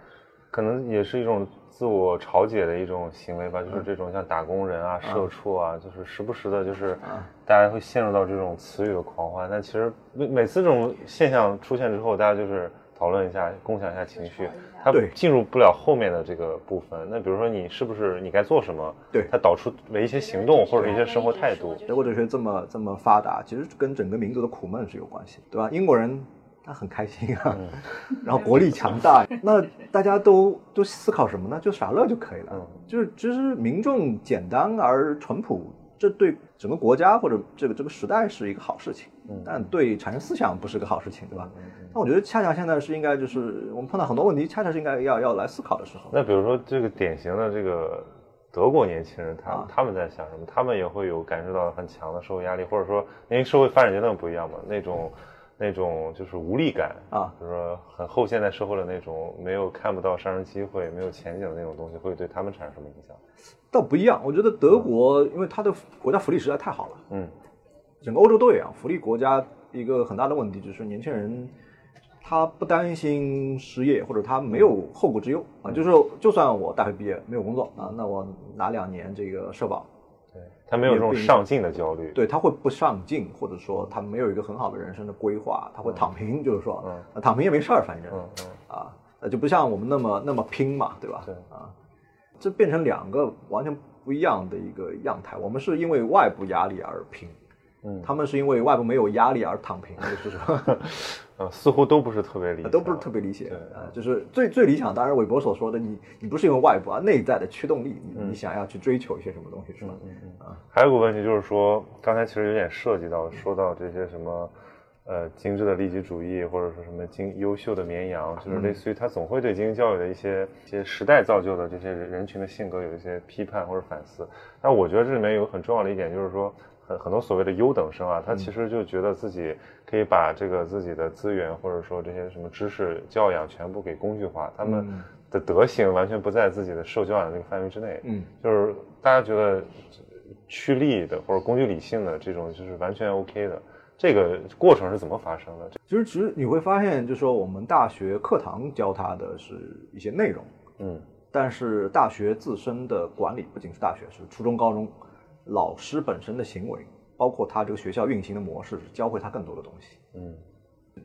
可能也是一种自我嘲解的一种行为吧，就是这种像打工人啊、社畜啊，就是时不时的，就是大家会陷入到这种词语的狂欢。但其实每每次这种现象出现之后，大家就是讨论一下，共享一下情绪，它对进入不了后面的这个部分。那比如说你是不是你该做什么？对它导出为一些行动或者一些生活态度。德国哲学这么这么发达，其实跟整个民族的苦闷是有关系，对吧？英国人他很开心啊，[LAUGHS] 然后国力强大，[LAUGHS] 那大家都都思考什么呢？就傻乐就可以了。嗯就是其实民众简单而淳朴，这对整个国家或者这个这个时代是一个好事情，嗯但对产生思想不是个好事情，对吧？那我觉得恰恰现在是应该就是我们碰到很多问题，恰恰是应该要要来思考的时候。那比如说这个典型的这个德国年轻人，他、啊他们在想什么？他们也会有感受到很强的社会压力，或者说因为社会发展阶段不一样嘛，那种那种就是无力感啊，就是说很后现代社会的那种没有看不到上升机会、没有前景的那种东西，会对他们产生什么影响？倒不一样，我觉得德国因为它的国家福利实在太好了。嗯整个欧洲都一样，福利国家一个很大的问题就是年轻人他不担心失业，或者他没有后顾之忧啊，就是说就算我大学毕业没有工作啊，那我拿两年这个社保，对他没有这种上进的焦虑。对他会不上进，或者说他没有一个很好的人生的规划，他会躺平，就是说嗯啊躺平也没事儿，反正嗯嗯啊，那就不像我们那么那么拼嘛，对吧？对啊，这变成两个完全不一样的一个样态。我们是因为外部压力而拼，嗯他们是因为外部没有压力而躺平，就是说 [LAUGHS] 呃，似乎都不是特别理想，都不是特别理想对啊。就是最最理想，当然韦伯所说的，你你不是因为外部啊，内在的驱动力，你嗯你想要去追求一些什么东西，是吧？还有个问题就是说，刚才其实有点涉及到，说到这些什么，呃，精致的利己主义，或者说什么精优秀的绵羊，就是类似于他总会对精英教育的一些一些时代造就的这些人人群的性格有一些批判或者反思。但我觉得这里面有很重要的一点就是说，很很多所谓的优等生啊，他其实就觉得自己可以把这个自己的资源或者说这些什么知识教养全部给工具化，他们嗯的德行完全不在自己的受教养的这个范围之内。嗯，就是大家觉得趋利的或者工具理性的这种就是完全 OK 的，这个过程是怎么发生的？其实其实你会发现，就是说我们大学课堂教他的是一些内容，嗯但是大学自身的管理不仅是大学，是初中、高中，老师本身的行为，包括他这个学校运行的模式，教会他更多的东西。嗯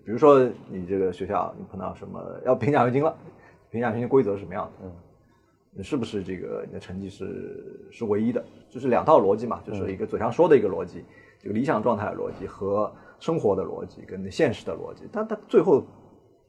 比如说你这个学校，你碰到什么要评奖学金了，评奖学金规则是什么样的？嗯，你是不是这个你的成绩是是唯一的？就是两套逻辑嘛，就是一个嘴上说的一个逻辑，这个理想状态的逻辑和生活的逻辑跟现实的逻辑，但它最后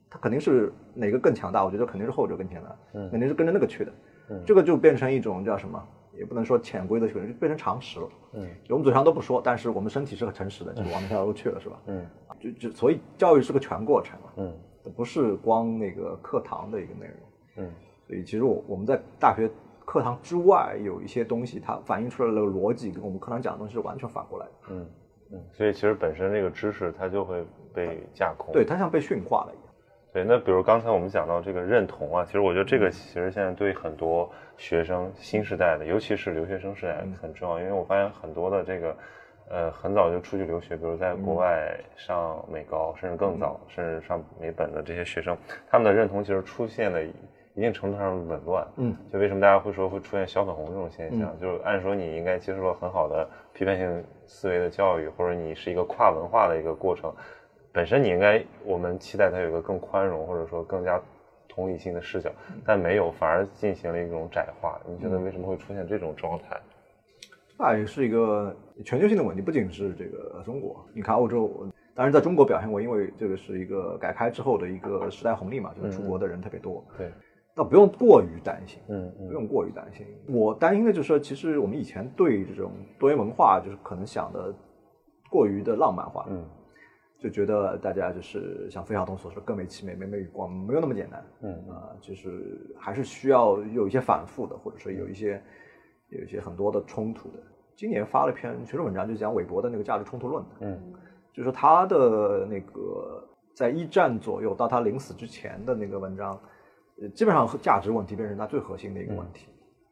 他肯定是哪个更强大？我觉得肯定是后者更强大，嗯肯定是跟着那个去的。嗯这个就变成一种叫什么？也不能说潜规则学，就变成常识了。嗯就我们嘴上都不说，但是我们身体是很诚实的，就往那条路去了，是吧？嗯就就所以教育是个全过程嘛，嗯不是光那个课堂的一个内容。嗯所以其实我我们在大学课堂之外有一些东西，它反映出来的逻辑跟我们课堂讲的东西是完全反过来的。嗯嗯，所以其实本身这个知识它就会被架空。对，它像被驯化了一样。对，那比如刚才我们讲到这个认同啊，其实我觉得这个其实现在对很多学生新时代的，尤其是留学生时代很重要，因为我发现很多的这个呃很早就出去留学，比如在国外上美高，甚至更早，甚至上美本的这些学生，他们的认同其实出现了一定程度上的紊乱。嗯，就为什么大家会说会出现小粉红这种现象？就是按说你应该接受了很好的批判性思维的教育，或者你是一个跨文化的一个过程，本身你应该我们期待它有一个更宽容，或者说更加同理心的视角，但没有，反而进行了一种窄化。你觉得为什么会出现这种状态？那也是一个全球性的问题，不仅是这个中国。你看欧洲，当然在中国表现过，因为这个是一个改开之后的一个时代红利嘛，就是出国的人特别多。对，那不用过于担心，嗯嗯不用过于担心。我担心的就是说，其实我们以前对这种多元文化，就是可能想的过于的浪漫化，嗯就觉得大家就是像费孝通所说，各美其美，美美与光，没有那么简单。嗯啊、就是还是需要有一些反复的，或者说有一些有一些很多的冲突的。今年发了一篇学术文章，就讲韦伯的那个价值冲突论，嗯就是说他的那个在一战左右到他临死之前的那个文章，呃，基本上和价值问题变成他最核心的一个问题，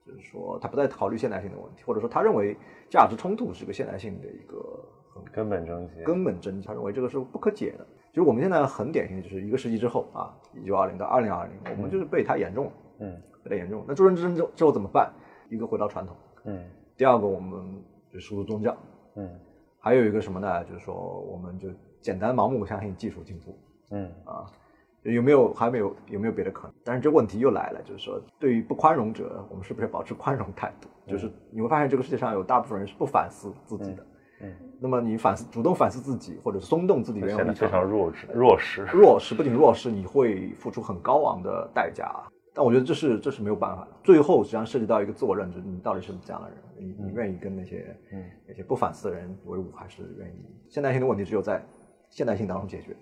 就是说他不再考虑现代性的问题，或者说他认为价值冲突是个现代性的一个很根本症结。根本症结，他认为这个是不可解的。就是我们现在很典型的，就是一个世纪之后啊，一九二零到二零二零，我们就是被它严重了，嗯被它严重。那诸神之争之后之后怎么办？一个回到传统，嗯第二个我们就输入宗教，嗯还有一个什么呢？就是说我们就简单盲目相信技术进步嗯啊，有没有还没有有没有别的可能？但是这个问题又来了，就是说对于不宽容者，我们是不是保持宽容态度？就是你会发现这个世界上有大部分人是不反思自己的。嗯，那么你反思主动反思自己，或者松动自己原有显得非，常弱势弱势。弱势不仅弱势，你会付出很高昂的代价。但我觉得这是这是没有办法的。最后实际上涉及到一个自我认知，你到底是这样的人，你你愿意跟那些嗯那些不反思的人为伍，还是愿意？现代性的问题只有在现代性当中解决。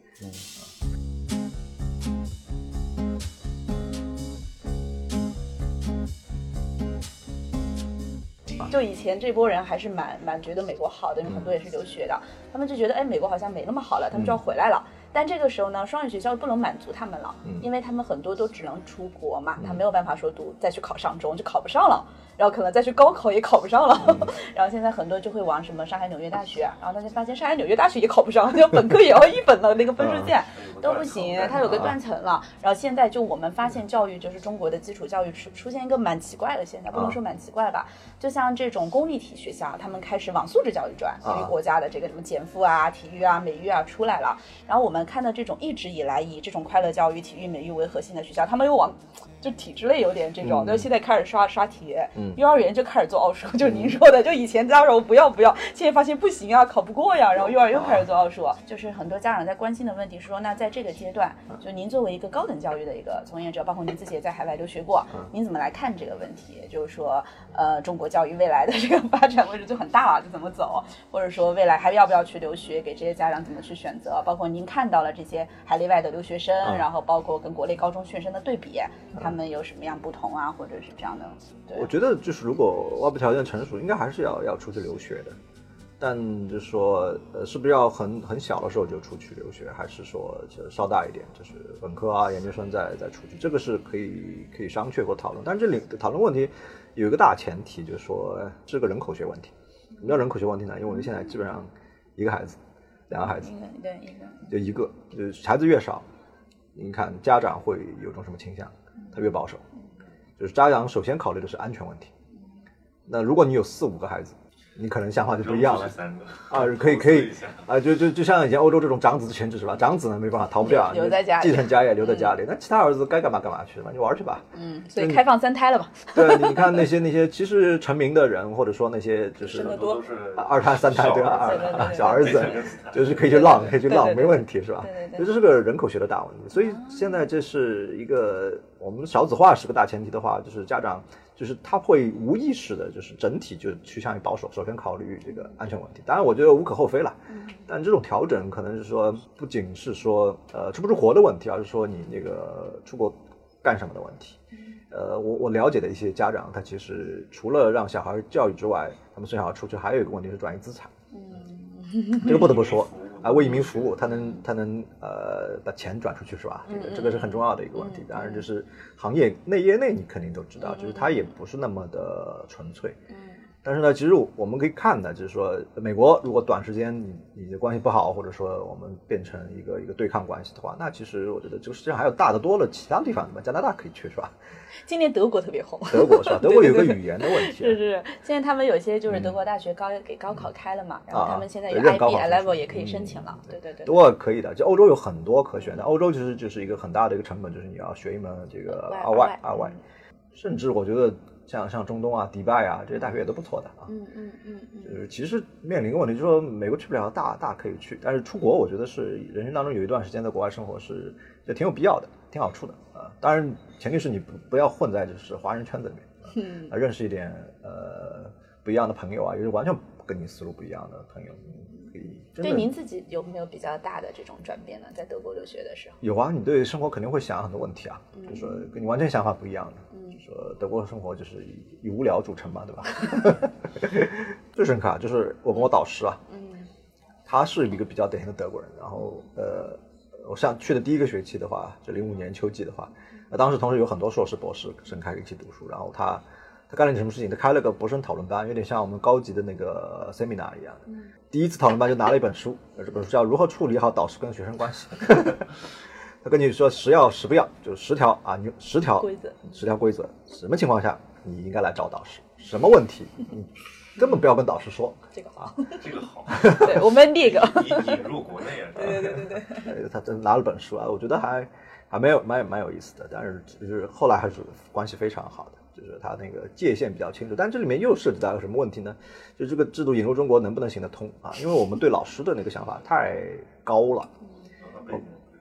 就以前这波人还是蛮蛮觉得美国好的，因为很多也是留学的，他们就觉得哎，美国好像没那么好了，他们就要回来了。但这个时候呢，双语学校不能满足他们了，因为他们很多都只能出国嘛，他没有办法说读再去考上中就考不上了，然后可能再去高考也考不上了，[LAUGHS] 然后现在很多就会往什么上海、纽约大学，然后他就发现上海、纽约大学也考不上，就本科也要一本了，那个分数线都不行，它有个断层了。然后现在就我们发现教育就是中国的基础教育出出现一个蛮奇怪的现象，不能说蛮奇怪吧，就像这种公立体学校，他们开始往素质教育转，因为国家的这个什么减负啊、体育啊、美育啊出来了。然后我们看到这种一直以来以这种快乐教育、体育、美育为核心的学校，他们又往就体制类有点这种，就现在开始刷刷题，幼儿园就开始做奥数，就是您说的，就以前家长我不要不要，现在发现不行啊，考不过呀，然后幼儿园又开始做奥数，就是很多家长在关心的问题是说，那在这个阶段，就您作为一个高等教育的一个从业者，包括您自己也在海外留学过，您怎么来看这个问题？就是说，呃，中国教育未来的这个发展位置就很大了，就怎么走，或者说未来还要不要去留学，给这些家长怎么去选择？包括您看到了这些海内外的留学生，然后包括跟国内高中学生的对比，他们有什么样不同啊，或者是这样的？对我觉得就是如果外部条件成熟，应该还是要要出去留学的。但就是说，呃，是不是要很很小的时候就出去留学，还是说就稍大一点，就是本科啊、研究生再再出去，这个是可以可以商榷或讨论。但是这里讨论问题有一个大前提，就是说呃是个人口学问题。什么叫人口学问题呢？因为我们现在基本上一个孩子、两个孩子一个对一个。就一个，就是孩子越少，你看家长会有种什么倾向？他越保守，就是家长首先考虑的是安全问题。那如果你有四五个孩子，你可能想法就不一样了。啊，可以可以。啊，就就就像以前欧洲这种长子牵制是吧？长子呢没办法逃不掉，[LAUGHS] 留在家里。继承家业留在家里，那其他儿子该干嘛干嘛去吧，你玩去吧。嗯，所以开放三胎了吧，[LAUGHS] 对，你看那些那些其实成名的人，或者说那些就是生得多。是啊二胎三胎对吧？二小儿子就是可以去浪，可以去浪，没问题是吧？对对对。所以这是个人口学的大问题。所以现在这是一个我们少子化是个大前提的话，就是家长就是他会无意识的，就是整体就趋向于保守，首先考虑这个安全问题。当然，我觉得无可厚非了。但这种调整可能是说，不仅是说呃出不出国的问题，而是说你那个出国干什么的问题。呃，我我了解的一些家长，他其实除了让小孩教育之外，他们送小孩出去还有一个问题是转移资产。嗯这个不得不说 [LAUGHS] 啊，为人民服务，他能他能呃把钱转出去是吧？这个这个是很重要的一个问题。当然，就是行业内业内你肯定都知道，就是它也不是那么的纯粹。但是呢，其实我们可以看的，就是说，美国如果短时间你你的关系不好，或者说我们变成一个一个对抗关系的话，那其实我觉得这个世界上还有大的多了其他地方，对吧？加拿大可以去是吧？[LAUGHS] 今年德国特别红，德国是吧？[LAUGHS] 德国有个语言的问题，是是。现在他们有些就是德国大学高给高考开了嘛，然后他们现在有认高 IB 考 level 也可以申请了，对对对。德国可以的，就欧洲有很多可选的。欧洲其实就是一个很大的一个成本，就是你要学一门这个二外二外，甚至我觉得像像中东啊、迪拜啊这些大学也都不错的啊。嗯嗯嗯嗯。就是其实面临一个问题，就是说美国去不了，大大可以去，但是出国我觉得是人生当中有一段时间在国外生活是就挺有必要的，挺好处的啊。当然前提是你不不要混在就是华人圈子里面，啊，认识一点呃不一样的朋友啊，也是完全跟你思路不一样的朋友。对您自己有没有比较大的这种转变呢？在德国留学的时候，有啊，你对生活肯定会想很多问题啊，就说跟你完全想法不一样的，就说德国生活就是以以无聊著称嘛，对吧？[LAUGHS] 最深刻就是我跟我导师啊，嗯，他是一个比较典型的德国人，然后呃，我上去的第一个学期的话，就零五年秋季的话，那当时同时有很多硕士博士生开一起读书，然后他他干了点什么事情？他开了个博士生讨论班，有点像我们高级的那个 seminar 一样的。第一次讨论班就拿了一本书，这本书叫《如何处理好导师跟学生关系》。[LAUGHS] 他跟你说十要十不要，就是十条啊，你十条规则，十条规则，什么情况下你应该来找导师？什么问题你根本不要跟导师说。这个好，这个好，对我们第一个引引入国内啊，对对对对对。[LAUGHS] 他真拿了本书啊，我觉得还还蛮有蛮蛮有意思的，但是就是后来还是关系非常好的。就是它那个界限比较清楚，但这里面又涉及到一个什么问题呢？就这个制度引入中国能不能行得通啊？因为我们对老师的那个想法太高了，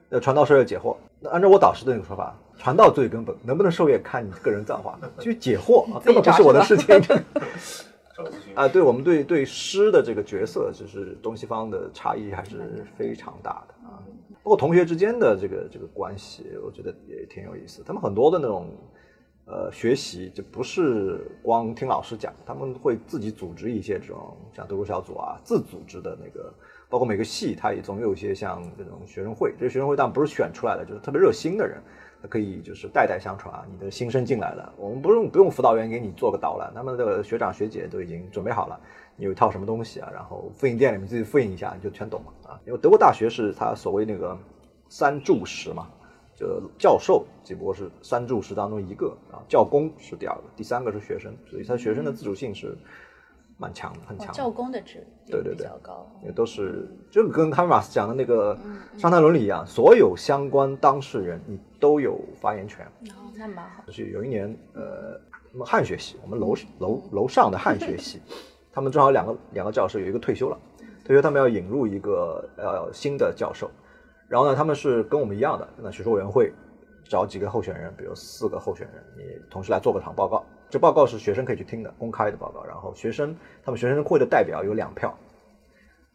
要传道授业解惑。那按照我导师的那个说法，传道最根本，能不能授业看你个人造化。至于解惑啊，[LAUGHS] 根本不是我的事情。[LAUGHS] 啊，对我们对对师的这个角色，就是东西方的差异还是非常大的啊。包括同学之间的这个这个关系，我觉得也挺有意思。他们很多的那种。呃，学习就不是光听老师讲，他们会自己组织一些这种像德国小组啊，自组织的那个，包括每个系，它也总有一些像这种学生会。这学生会当然不是选出来的，就是特别热心的人，他可以就是代代相传啊。你的新生进来了，我们不用不用辅导员给你做个导览，他们的学长学姐都已经准备好了，你有一套什么东西啊，然后复印店里面自己复印一下，你就全懂了啊。因为德国大学是它所谓那个三柱石嘛。就教授只不过是三柱石当中一个啊，教工是第二个，第三个是学生，所以他学生的自主性是蛮强的，很强。教工的质对对对比较高，也都是就跟哈马斯讲的那个商谈伦理一样，所有相关当事人你都有发言权。哦，那蛮好。就是有一年呃，汉学系，我们楼楼楼上的汉学系，他们正好两个两个教授有一个退休了，退休他们要引入一个呃新的教授。然后呢，他们是跟我们一样的，那学术委员会找几个候选人，比如四个候选人，你同时来做个场报告。这报告是学生可以去听的，公开的报告。然后学生他们学生会的代表有两票，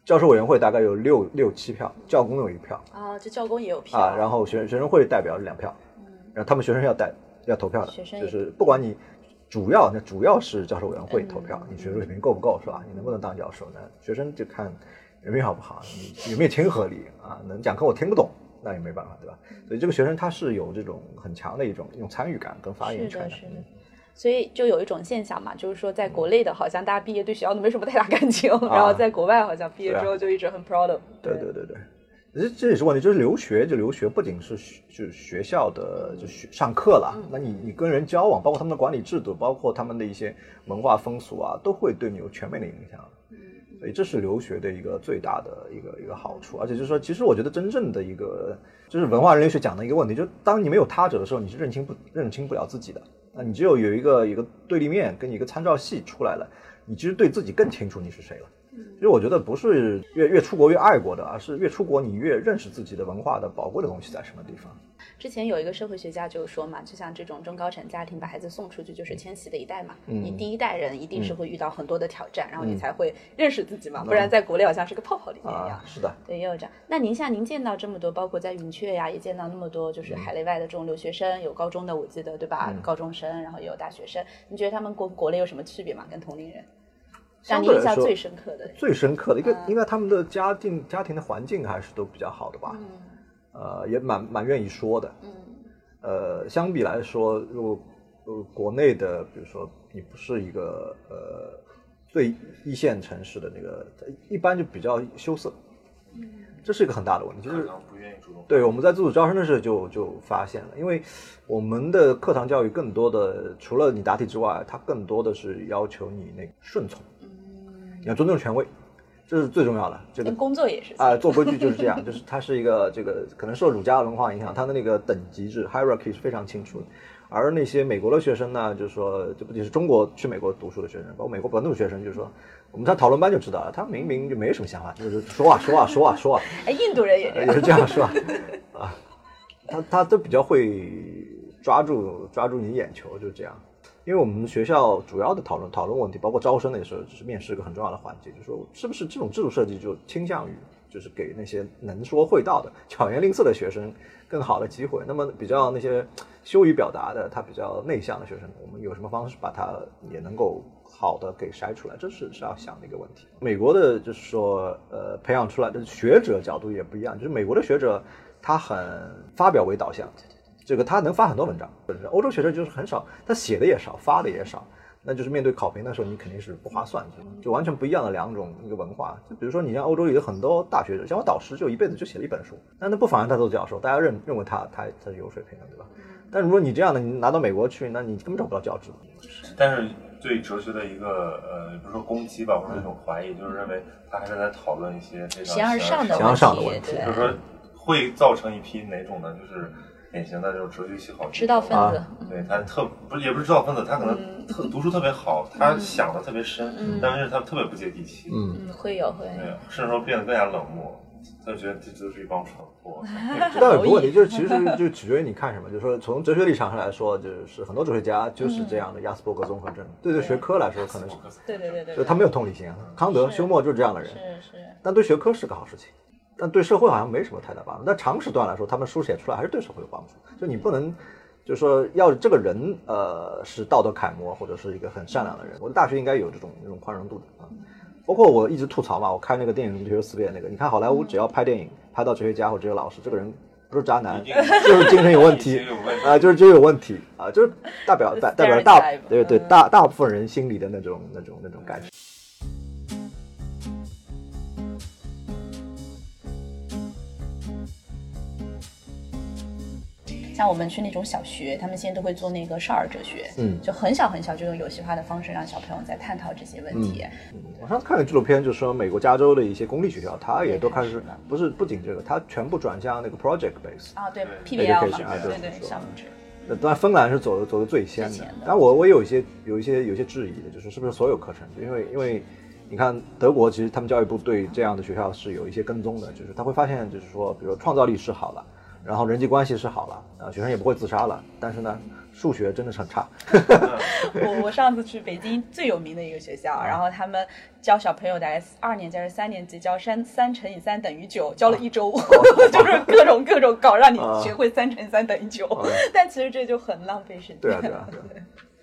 教授委员会大概有六六七票，教工有一票。啊，这教工也有票啊。然后学学生会代表两票，然后他们学生要代要投票的，就是不管你主要那主要是教授委员会投票，你学术水平够不够是吧？你能不能当教授呢？学生就看。人品好不好？你有没有亲和力啊？能讲课我听不懂，那也没办法，对吧？所以这个学生他是有这种很强的一种一种参与感跟发言权的。是的，所以就有一种现象嘛，就是说在国内的好像大家毕业对学校都没什么太大感情，然后在国外好像毕业之后就一直很 proud of。对对对对，这这也是问题，就是留学就留学，不仅是就是学校的就学上课了，那你你跟人交往，包括他们的管理制度，包括他们的一些文化风俗啊，都会对你有全面的影响。这是留学的一个最大的一个一个好处，而且就是说，其实我觉得真正的一个就是文化人类学讲的一个问题，就当你没有他者的时候，你是认清不认清不了自己的。那你只有有一个一个对立面跟你一个参照系出来了，你其实对自己更清楚你是谁了。其实我觉得不是越越出国越爱国的，而是越出国你越认识自己的文化的宝贵的东西在什么地方。之前有一个社会学家就说嘛，就像这种中高产家庭把孩子送出去，就是迁徙的一代嘛。你第一代人一定是会遇到很多的挑战，然后你才会认识自己嘛，不然在国内好像是个泡泡里面一样。是的，对，也有这样。那您像您见到这么多，包括在云雀呀，也见到那么多，就是海内外的这种留学生，有高中的，我记得对吧？高中生，然后也有大学生。你觉得他们国国内有什么区别吗？跟同龄人？让你印象最深刻的？最深刻的一个，应该他们的家境家庭的环境还是都比较好的吧？呃，也蛮蛮愿意说的。嗯。呃，相比来说，如果呃国内的，比如说你不是一个呃最一线城市的那个，一般就比较羞涩，这是一个很大的问题，就是不愿意主动。对，我们在自主招生的时候就就发现了，因为我们的课堂教育更多的除了你答题之外，它更多的是要求你那个顺从，你要尊重权威，这是最重要的。这个工作也是啊、做规矩就是这样，就是它是一个这个可能受儒家文化影响，它的那个等级制 hierarchy 是非常清楚的。而那些美国的学生呢，就是说，这不仅是中国去美国读书的学生，包括美国本土学生，就是说，我们在讨论班就知道了，他明明就没什么想法，就是说啊说啊说啊说啊，哎，印度人也。是这样是吧？[LAUGHS] 啊，他他都比较会抓住抓住你眼球，就是这样。因为我们学校主要的讨论讨论问题，包括招生的时候，就是面试一个很重要的环节，就是说是不是这种制度设计就倾向于就是给那些能说会道的、巧言令色的学生更好的机会。那么比较那些羞于表达的、他比较内向的学生，我们有什么方式把他也能够好的给筛出来？这是是要想的一个问题。美国的就是说，呃，培养出来的学者角度也不一样，就是美国的学者他很发表为导向，这个他能发很多文章，欧洲学者就是很少，他写的也少，发的也少。那就是面对考评的时候，你肯定是不划算的，就完全不一样的两种一个文化。就比如说，你像欧洲里有很多大学者，像我导师就一辈子就写了一本书，但那不妨碍他做教授，大家认认为他他他是有水平的，对吧？但如果你这样的，你拿到美国去，那你根本找不到教职。但是对哲学的一个呃，也不是说攻击吧，或者一种怀疑，就是认为他还是在讨论一些非常形而上的形而上的问题，就是说会造成一批哪种呢？就是典型的这种哲学系好知道分子啊，对他特不是也不是知道分子，他可能特读书特别好，他想的特别深，但是他特别不接地气，嗯，嗯，会有会有。对，甚至说变得更加冷漠，他就觉得这就是一帮蠢货。[LAUGHS] 这倒有个问题，就是其实就取决于你看什么。就是说，从哲学立场上来说，就是很多哲学家就是这样的亚斯伯格综合症。对对学科来说，可能是对对对对，就他没有同理心啊。康德、休谟就是这样的人，是是，但对学科是个好事情，但对社会好像没什么太大帮助。但长时段来说，他们书写出来还是对社会有帮助。就你不能，就是说要这个人呃是道德楷模，或者是一个很善良的人。我的大学应该有这种这种宽容度的啊。包括我一直吐槽嘛，我看那个电影《哲学思辨》那个，你看好莱坞只要拍电影拍到哲学家或哲学老师，这个人不是渣男，就是精神有问题啊，就是就有问题啊，就是代表代代表大对对嗯大大部分人心里的那种那种那种感觉。像我们去那种小学，他们现在都会做那个少儿哲学，嗯就很小很小，就用游戏化的方式让小朋友在探讨这些问题。我上次看了纪录片，就是说美国加州的一些公立学校，它也都开始不是不仅这个，它全部转向那个 project base。啊，对对 PBL 对对，对说项目制。那当然，芬兰是走的走的最先的但我我也有一些有一些有一些质疑的，就是是不是所有课程，因为因为你看德国其实他们教育部对这样的学校是有一些跟踪的，就是他会发现就是说，比如创造力是好了，然后人际关系是好了，啊，学生也不会自杀了，但是呢，数学真的是很差。[LAUGHS] 我我上次去北京最有名的一个学校，然后他们教小朋友大概二年级还是三年级教三三乘以三等于九，教了一周 [LAUGHS] [LAUGHS] 就是各种各种搞让你学会三乘以三等于九，但其实这就很浪费时间。对啊，对啊，对啊。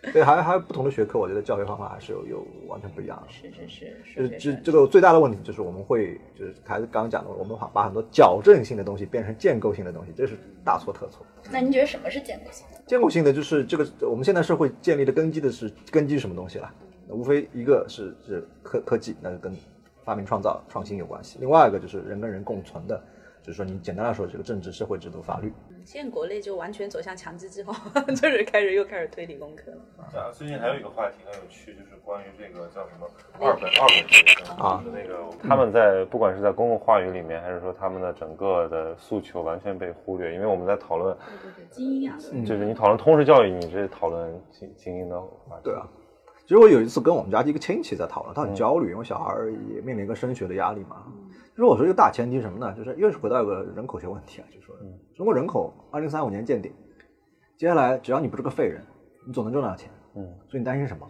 [LAUGHS] 对，还还有不同的学科，我觉得教学方法还是有有完全不一样的。是是是，就是是这这个最大的问题就是我们会就是还是刚刚讲的，我们把把很多矫正性的东西变成建构性的东西，这是大错特错。那您觉得什么是建构性的？建构性的就是这个我们现在社会建立的根基的是根基是什么东西啦？那无非一个是是科科技，那就跟发明创造创新有关系；另外一个就是人跟人共存的，就是说你简单来说，这个政治、社会制度、法律。现在国内就完全走向强制计划，[LAUGHS] 就是开始又开始推理工科了。啊，最近还有一个话题很有趣，就是关于这个叫什么二本二本学生啊就是那个他们在不管是在公共话语里面，还是说他们的整个的诉求完全被忽略，因为我们在讨论，对对对，精英啊，就是你讨论通识教育，你这讨论精精英的话题。对啊，其实我有一次跟我们家的一个亲戚在讨论，他很焦虑，因为小孩也面临一个升学的压力嘛。就是我说一个大前提是什么呢？就是又是回到一个人口学问题啊，就是说中国人口二零三五年见顶，接下来只要你不是个废人，你总能挣到钱。嗯，所以你担心什么？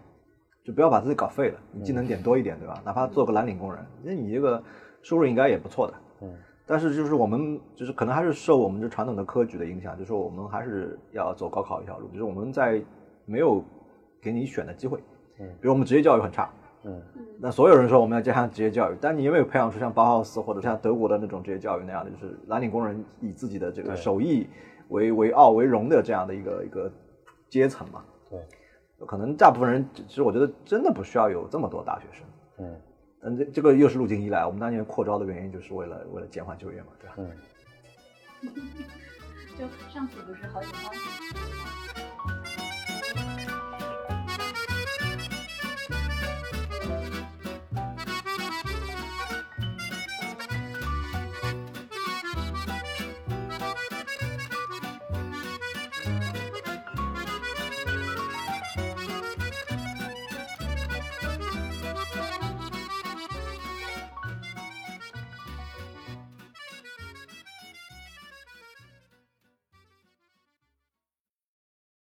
就不要把自己搞废了，你技能点多一点，对吧？哪怕做个蓝领工人，那你这个收入应该也不错的。嗯，但是就是我们就是可能还是受我们这传统的科举的影响，就是说我们还是要走高考一条路，就是我们在没有给你选的机会。嗯，比如我们职业教育很差，嗯，那所有人说我们要加强职业教育，但你有没有培养出像包豪斯或者像德国的那种职业教育那样的，就是蓝领工人以自己的这个手艺为为傲为荣的这样的一个一个阶层嘛？对，可能大部分人，其实我觉得真的不需要有这么多大学生，嗯嗯，这这个又是路径依赖。我们当年扩招的原因就是为了为了减缓就业嘛，对吧？嗯。[LAUGHS] 就上次不是好几方